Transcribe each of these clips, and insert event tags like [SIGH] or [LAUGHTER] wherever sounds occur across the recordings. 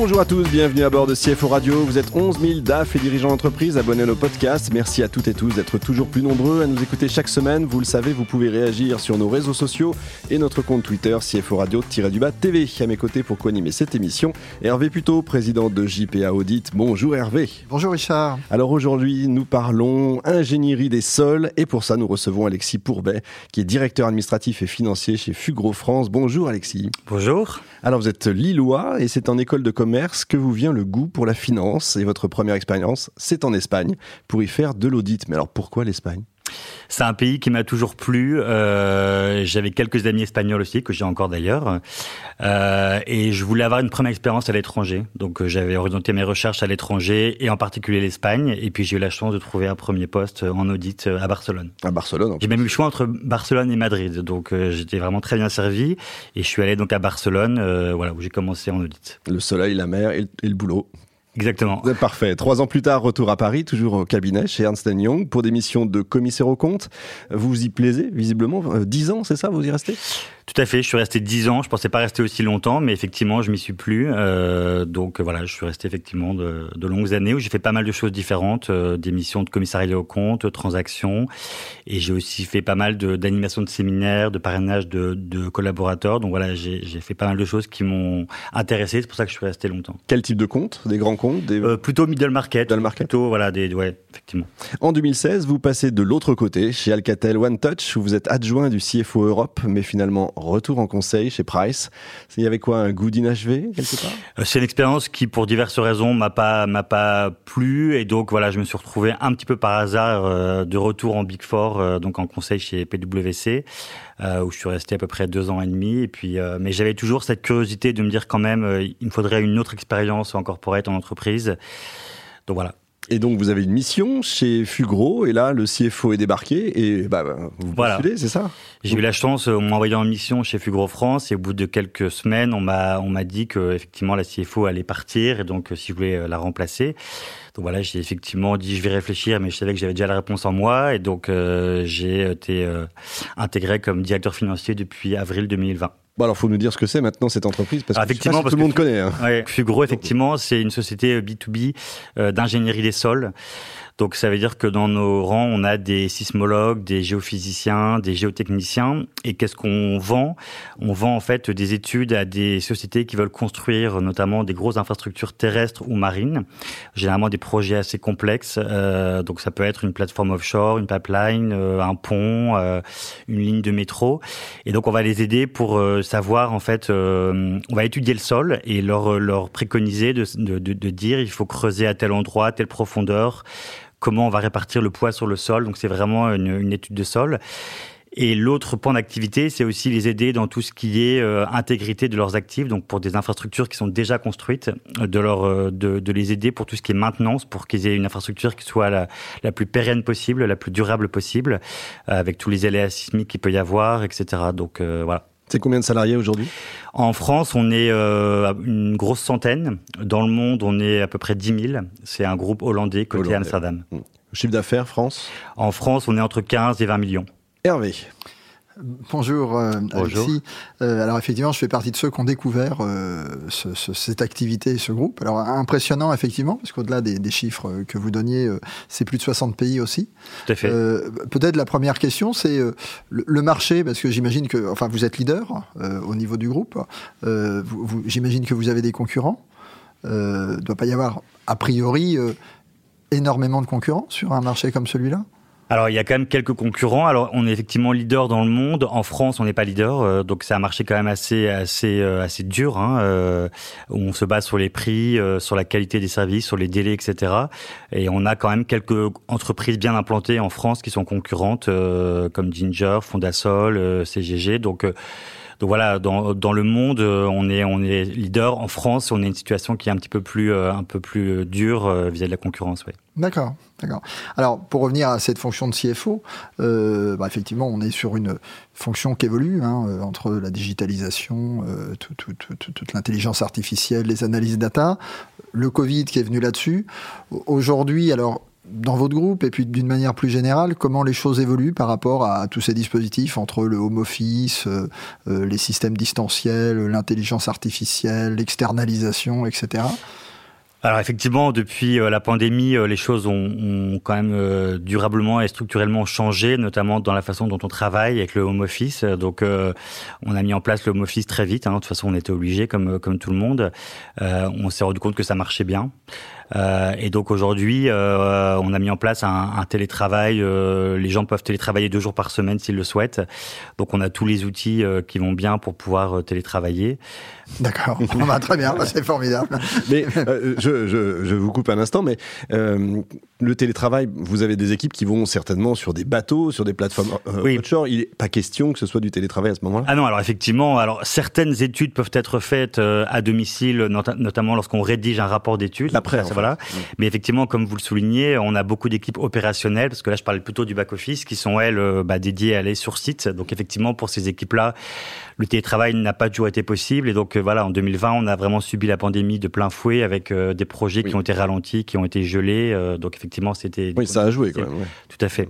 Bonjour à tous, bienvenue à bord de CFO Radio. Vous êtes 11 000 DAF et dirigeants d'entreprise abonnés à nos podcasts. Merci à toutes et tous d'être toujours plus nombreux à nous écouter chaque semaine. Vous le savez, vous pouvez réagir sur nos réseaux sociaux et notre compte Twitter CFO Radio-du-bas TV. À mes côtés pour co-animer cette émission, Hervé Puto, président de JPA Audit. Bonjour Hervé. Bonjour Richard. Alors aujourd'hui, nous parlons ingénierie des sols et pour ça, nous recevons Alexis Pourbet, qui est directeur administratif et financier chez Fugro France. Bonjour Alexis. Bonjour. Alors vous êtes lillois et c'est en école de commerce que vous vient le goût pour la finance et votre première expérience, c'est en Espagne pour y faire de l'audit. Mais alors pourquoi l'Espagne? C'est un pays qui m'a toujours plu. Euh, J'avais quelques amis espagnols aussi, que j'ai encore d'ailleurs. Euh, et je voulais avoir une première expérience à l'étranger. Donc euh, j'avais orienté mes recherches à l'étranger et en particulier l'Espagne. Et puis j'ai eu la chance de trouver un premier poste en audit à Barcelone. À Barcelone J'ai même eu le choix entre Barcelone et Madrid. Donc j'étais vraiment très bien servi. Et je suis allé donc à Barcelone, voilà, où j'ai commencé en audit. Le soleil, la mer et le boulot. Exactement. Parfait. Trois ans plus tard, retour à Paris, toujours au cabinet chez Ernst Young pour des missions de commissaire aux comptes. Vous vous y plaisez, visiblement. Dix ans, c'est ça, vous y restez? Tout à fait, je suis resté dix ans. Je pensais pas rester aussi longtemps, mais effectivement, je m'y suis plus. Euh, donc voilà, je suis resté effectivement de, de longues années où j'ai fait pas mal de choses différentes, euh, des missions de commissariat aux comptes, transactions, et j'ai aussi fait pas mal d'animations de, séminaires, de parrainage de, de collaborateurs. Donc voilà, j'ai fait pas mal de choses qui m'ont intéressé. C'est pour ça que je suis resté longtemps. Quel type de compte? Des grands comptes des... Euh, Plutôt middle market. Middle market. Plutôt voilà, des ouais, effectivement. En 2016, vous passez de l'autre côté chez Alcatel One Touch où vous êtes adjoint du CFO Europe, mais finalement retour en conseil chez Price. Il y avait quoi, un goût d'inachevé euh, C'est une expérience qui, pour diverses raisons, m'a pas m'a pas plu et donc voilà, je me suis retrouvé un petit peu par hasard euh, de retour en Big Four, euh, donc en conseil chez PwC. où je suis resté à peu près deux ans et demi. Et puis, mais j'avais toujours cette curiosité de me dire quand même, il me faudrait une autre expérience en corporate, en entreprise. Donc voilà. Et donc vous avez une mission chez Fugro et là le CFO est débarqué et bah, vous voilà. c'est ça? J'ai eu la chance, on m'a envoyé en mission chez Fugro France et au bout de quelques semaines on m'a on m'a dit que effectivement la CFO allait partir et donc si je voulais euh, la remplacer. Donc voilà, j'ai effectivement dit je vais réfléchir mais je savais que j'avais déjà la réponse en moi et donc euh, j'ai été euh, intégré comme directeur financier depuis avril 2020. Bon alors, faut nous dire ce que c'est maintenant cette entreprise parce que effectivement, tout le monde connaît. Hein. Ouais, Fugro, effectivement, c'est une société B2B euh, d'ingénierie des sols. Donc ça veut dire que dans nos rangs, on a des sismologues, des géophysiciens, des géotechniciens. Et qu'est-ce qu'on vend? On vend en fait des études à des sociétés qui veulent construire notamment des grosses infrastructures terrestres ou marines. Généralement des projets assez complexes. Euh, donc ça peut être une plateforme offshore, une pipeline, euh, un pont, euh, une ligne de métro. Et donc on va les aider pour euh, savoir en fait, on va étudier le sol et leur leur préconiser de, de, dire il faut creuser à tel endroit, à telle profondeur comment on va répartir le poids sur le sol. Donc c'est vraiment une, étude de sol. Et l'autre point d'activité, c'est aussi les aider dans tout ce qui est euh, intégrité de leurs actifs, donc pour des infrastructures qui sont déjà construites, de, leur, euh, de, les aider pour tout ce qui est maintenance, pour qu'ils aient une infrastructure qui soit la, la, plus pérenne possible, la plus durable possible, avec tous les aléas sismiques qu'il peut y avoir, etc. Donc voilà. C'est combien de salariés aujourd'hui En France, on est euh, une grosse centaine. Dans le monde, on est à peu près 10 000. C'est un groupe hollandais côté Amsterdam. Mmh. Chiffre d'affaires, France En France, on est entre 15 et 20 millions. Hervé Bonjour, euh, Alexis. Euh, alors effectivement, je fais partie de ceux qui ont découvert euh, ce, ce, cette activité et ce groupe. Alors impressionnant effectivement, parce qu'au-delà des, des, chiffres que vous donniez, euh, c'est plus de 60 pays aussi. Tout à fait. Euh, peut-être la première question, c'est le, le, marché, parce que j'imagine que, enfin, vous êtes leader au niveau du groupe. j'imagine que vous avez des concurrents. Il ne doit pas y avoir a priori énormément de concurrents sur un marché comme celui-là. Alors il y a quand même quelques concurrents. Alors on est effectivement leader dans le monde. En France, on n'est pas leader, euh, donc c'est un marché quand même assez assez euh, assez dur. Hein, euh, où on se base sur les prix, sur la qualité des services, sur les délais, etc. Et on a quand même quelques entreprises bien implantées en France qui sont concurrentes, comme Ginger, Fondasol, CGG. Donc donc voilà, dans, dans le monde, on est on est leader. En France, on est une situation qui est un petit peu plus un peu plus dure vis-à-vis de la concurrence. Ouais. D'accord, d'accord. Alors pour revenir à cette fonction de CFO, euh, bah, effectivement, on est sur une fonction qui évolue hein, euh, entre la digitalisation, euh, toute l'intelligence artificielle, les analyses data, le Covid qui est venu là-dessus. Aujourd'hui, alors dans votre groupe et puis d'une manière plus générale, comment les choses évoluent par rapport à tous ces dispositifs entre le home office, les systèmes distanciels, l'intelligence artificielle, l'externalisation, etc. Alors effectivement, depuis euh, la pandémie, euh, les choses ont, quand même euh, durablement et structurellement changé, notamment dans la façon dont on travaille avec le home office. Donc, on a mis en place le home office très vite. Hein. De toute façon, on était obligé, comme comme tout le monde. on s'est rendu compte que ça marchait bien. Euh, et donc aujourd'hui, euh, on a mis en place un, un télétravail. Euh, les gens peuvent télétravailler deux jours par semaine s'ils le souhaitent. Donc on a tous les outils qui vont bien pour pouvoir télétravailler. D'accord, va [LAUGHS] bah, très bien, c'est formidable. Mais je, je, je, vous coupe un instant, mais le télétravail, vous avez des équipes qui vont certainement sur des bateaux, sur des plateformes oui. offshore. Il n'est pas question que ce soit du télétravail à ce moment-là? Ah non, alors effectivement, alors certaines études peuvent être faites à domicile, notamment lorsqu'on rédige un rapport d'études. Après, voilà. Mais effectivement, comme vous le soulignez, on a beaucoup d'équipes opérationnelles, parce que là, je parle plutôt du back-office, qui sont, elles, euh, bah, dédiées à aller sur site. Donc, effectivement, pour ces équipes-là, le télétravail n'a pas toujours été possible. Et donc, euh, voilà, en 2020, on a vraiment subi la pandémie de plein fouet avec euh, des projets qui ont été ralentis, qui ont été gelés. donc, effectivement, c'était... Oui, ça a joué quand même. Tout à fait.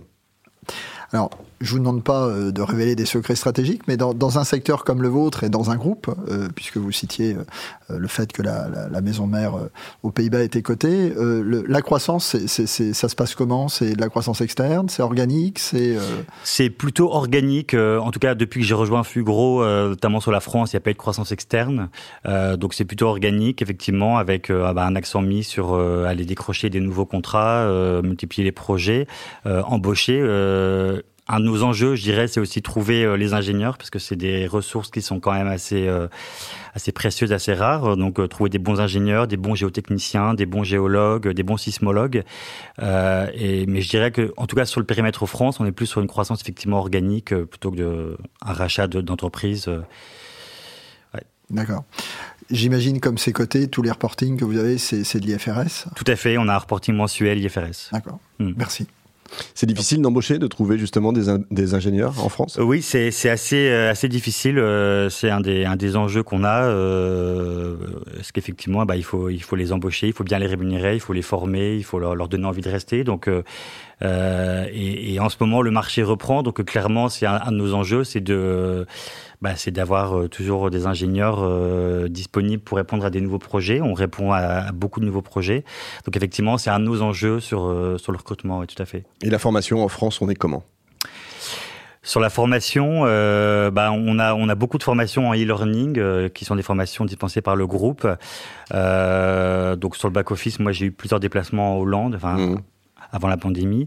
Alors, je vous demande pas euh, de révéler des secrets stratégiques, mais dans, un secteur comme le vôtre et dans un groupe, euh, puisque vous citiez euh, le fait que la, maison mère aux Pays-Bas était cotée, la croissance, ça se passe comment? C'est de la croissance externe? C'est organique? C'est C'est plutôt organique. en tout cas, depuis que j'ai rejoint Fugro, notamment sur la France, il n'y a pas eu de croissance externe. donc c'est plutôt organique, effectivement, avec ah bah, un accent mis sur aller décrocher des nouveaux contrats, multiplier les projets, embaucher un de nos enjeux, je dirais, c'est aussi trouver euh, les ingénieurs, parce que c'est des ressources qui sont quand même assez, euh, assez précieuses, assez rares. Donc, euh, trouver des bons ingénieurs, des bons géotechniciens, des bons géologues, des bons sismologues. et, mais je dirais que, en tout cas, sur le périmètre France, on est plus sur une croissance effectivement organique plutôt que de, un rachat d'entreprises. Ouais. D'accord. J'imagine comme c'est cotés, tous les reportings que vous avez, c'est de l'IFRS? Tout à fait, on a un reporting mensuel IFRS. D'accord. Hmm. Merci. C'est difficile d'embaucher, de trouver justement des, des ingénieurs en France? Oui, c'est assez, euh, assez difficile. Euh, c'est un des, un des enjeux qu'on a. Euh, parce qu'effectivement, bah, il, faut, il faut les embaucher, il faut bien les rémunérer, il faut les former, il faut leur, leur donner envie de rester. Donc, et, et, en ce moment, le marché reprend. Donc, clairement, c'est un, un, de nos enjeux, c'est de bah, c'est d'avoir euh, toujours des ingénieurs euh, disponibles pour répondre à des nouveaux projets. On répond à, beaucoup de nouveaux projets. Donc effectivement, c'est un de nos enjeux sur, euh, sur le recrutement, oui, tout à fait. Et la formation en France, on est comment? Sur la formation, euh, bah, on a on a beaucoup de formations en e-learning qui sont des formations dispensées par le groupe. Euh, donc sur le back office, moi j'ai eu plusieurs déplacements en Hollande. Enfin, mmh avant la pandémie.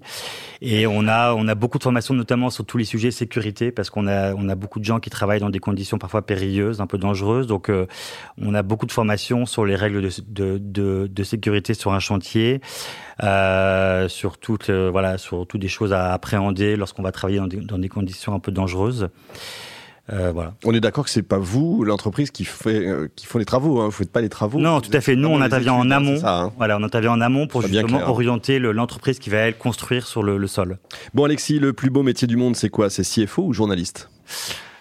Et on a, on a beaucoup de formations, notamment sur tous les sujets sécurité, parce qu'on a, on a beaucoup de gens qui travaillent dans des conditions parfois périlleuses, un peu dangereuses. Donc, euh, on a beaucoup de formations sur les règles de, de, de, sécurité sur un chantier, euh, sur toutes, euh, voilà, sur toutes des choses à appréhender lorsqu'on va travailler dans des, dans des conditions un peu dangereuses. Euh, voilà. On est d'accord que c'est pas vous, l'entreprise, qui fait, euh, qui font les travaux. Hein. Vous faites pas les travaux. Non, tout à fait. Nous, on intervient en amont. Hein. Voilà, on intervient en amont pour justement orienter l'entreprise qui va elle construire sur le, sol. Bon, Alexis, le plus beau métier du monde, c'est quoi? C'est CFO ou journaliste?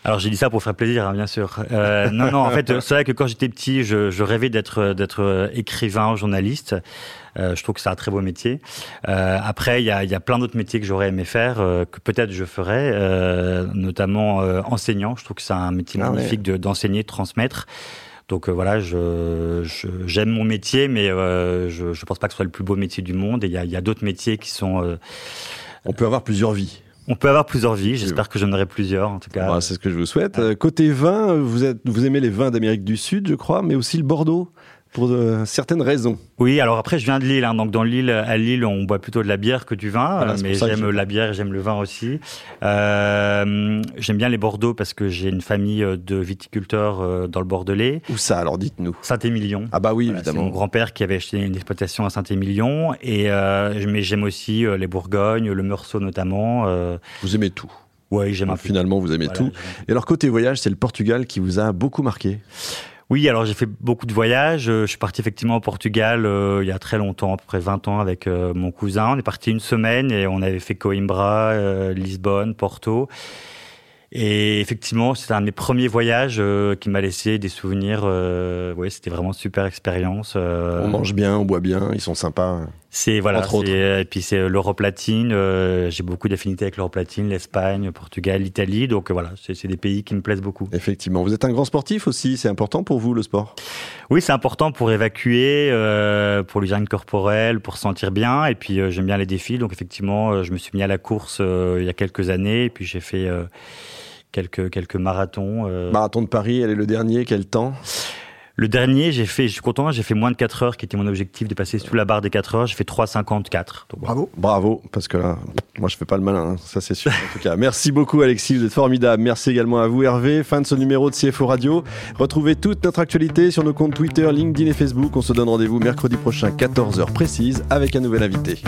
Alors j'ai dit ça pour faire plaisir, hein, bien sûr. Euh, non, non, en fait, [LAUGHS] c'est vrai que quand j'étais petit, je, je rêvais d'être d'être écrivain, journaliste. Euh, je trouve que c'est un très beau métier. Euh, après, il y a, y a, plein d'autres métiers que j'aurais aimé faire, euh, que peut-être je ferais, euh, notamment enseignant. Je trouve que c'est un métier ah magnifique d'enseigner, de transmettre. Donc voilà, je, j'aime mon métier, mais je ne pense pas que ce soit le plus beau métier du monde. Et il y a, y a d'autres métiers qui sont... On peut avoir plusieurs vies. On peut avoir plusieurs vies. J'espère que j'en aurai plusieurs, en tout cas. Bah, c'est ce que je vous souhaite. Côté vin, vous, êtes, vous aimez les vins d'Amérique du Sud, je crois, mais aussi le Bordeaux pour de, certaines raisons. Oui, alors après je viens de Lille, hein, donc dans Lille, à Lille, on boit plutôt de la bière que du vin, mais j'aime la bière, j'aime le vin aussi. Euh, j'aime bien les Bordeaux parce que j'ai une famille euh, de viticulteurs euh, dans le Bordelais. Où ça Alors dites-nous? Saint-Émilion. Ah bah oui, évidemment. C'est mon grand-père qui avait acheté une exploitation à Saint-Émilion, et euh, mais j'aime aussi les Bourgognes, le Meursault notamment. Vous aimez tout Oui, j'aime un peu. Finalement, vous aimez tout. Et alors, côté voyage, c'est le Portugal qui vous a beaucoup marqué? Oui, alors j'ai fait beaucoup de voyages. Je suis parti effectivement au Portugal il y a très longtemps, à peu près 20 ans, avec mon cousin. On est parti une semaine et on avait fait Coimbra, Lisbonne, Porto. Et effectivement, c'était un de mes premiers voyages euh, qui m'a laissé des souvenirs. Euh, oui, c'était vraiment une super expérience. Euh. On mange bien, on boit bien, ils sont sympas. C'est voilà, et puis c'est l'Europe latine. J'ai beaucoup d'affinités avec l'Europe latine, l'Espagne, le Portugal, l'Italie. Donc voilà, c'est des pays qui me plaisent beaucoup. Effectivement, vous êtes un grand sportif aussi. C'est important pour vous le sport? Oui, c'est important pour évacuer, pour l'hygiène corporelle, pour se sentir bien. Et puis j'aime bien les défis. Donc effectivement, je me suis mis à la course il y a quelques années. Et puis j'ai fait quelques, quelques marathons. Euh. Marathon de Paris, elle est le dernier, quel temps? Le dernier, j'ai fait, je suis content, j'ai fait moins de 4 heures, qui était mon objectif de passer sous la barre des 4 heures. J'ai fait 3,54. Bravo. Bravo, parce que là, moi je fais pas le malin, hein, ça c'est sûr. En tout cas, merci beaucoup Alexis, vous êtes formidable. Merci également à vous Hervé. Fin de ce numéro de CFO Radio. Retrouvez toute notre actualité sur nos comptes Twitter, LinkedIn et Facebook. On se donne rendez-vous mercredi prochain, 14h précise, avec un nouvel invité.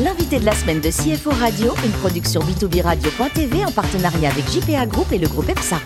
L'invité de la semaine de CFO Radio, une production b2b radio.tv en partenariat avec JPA Group et le groupe EPSA.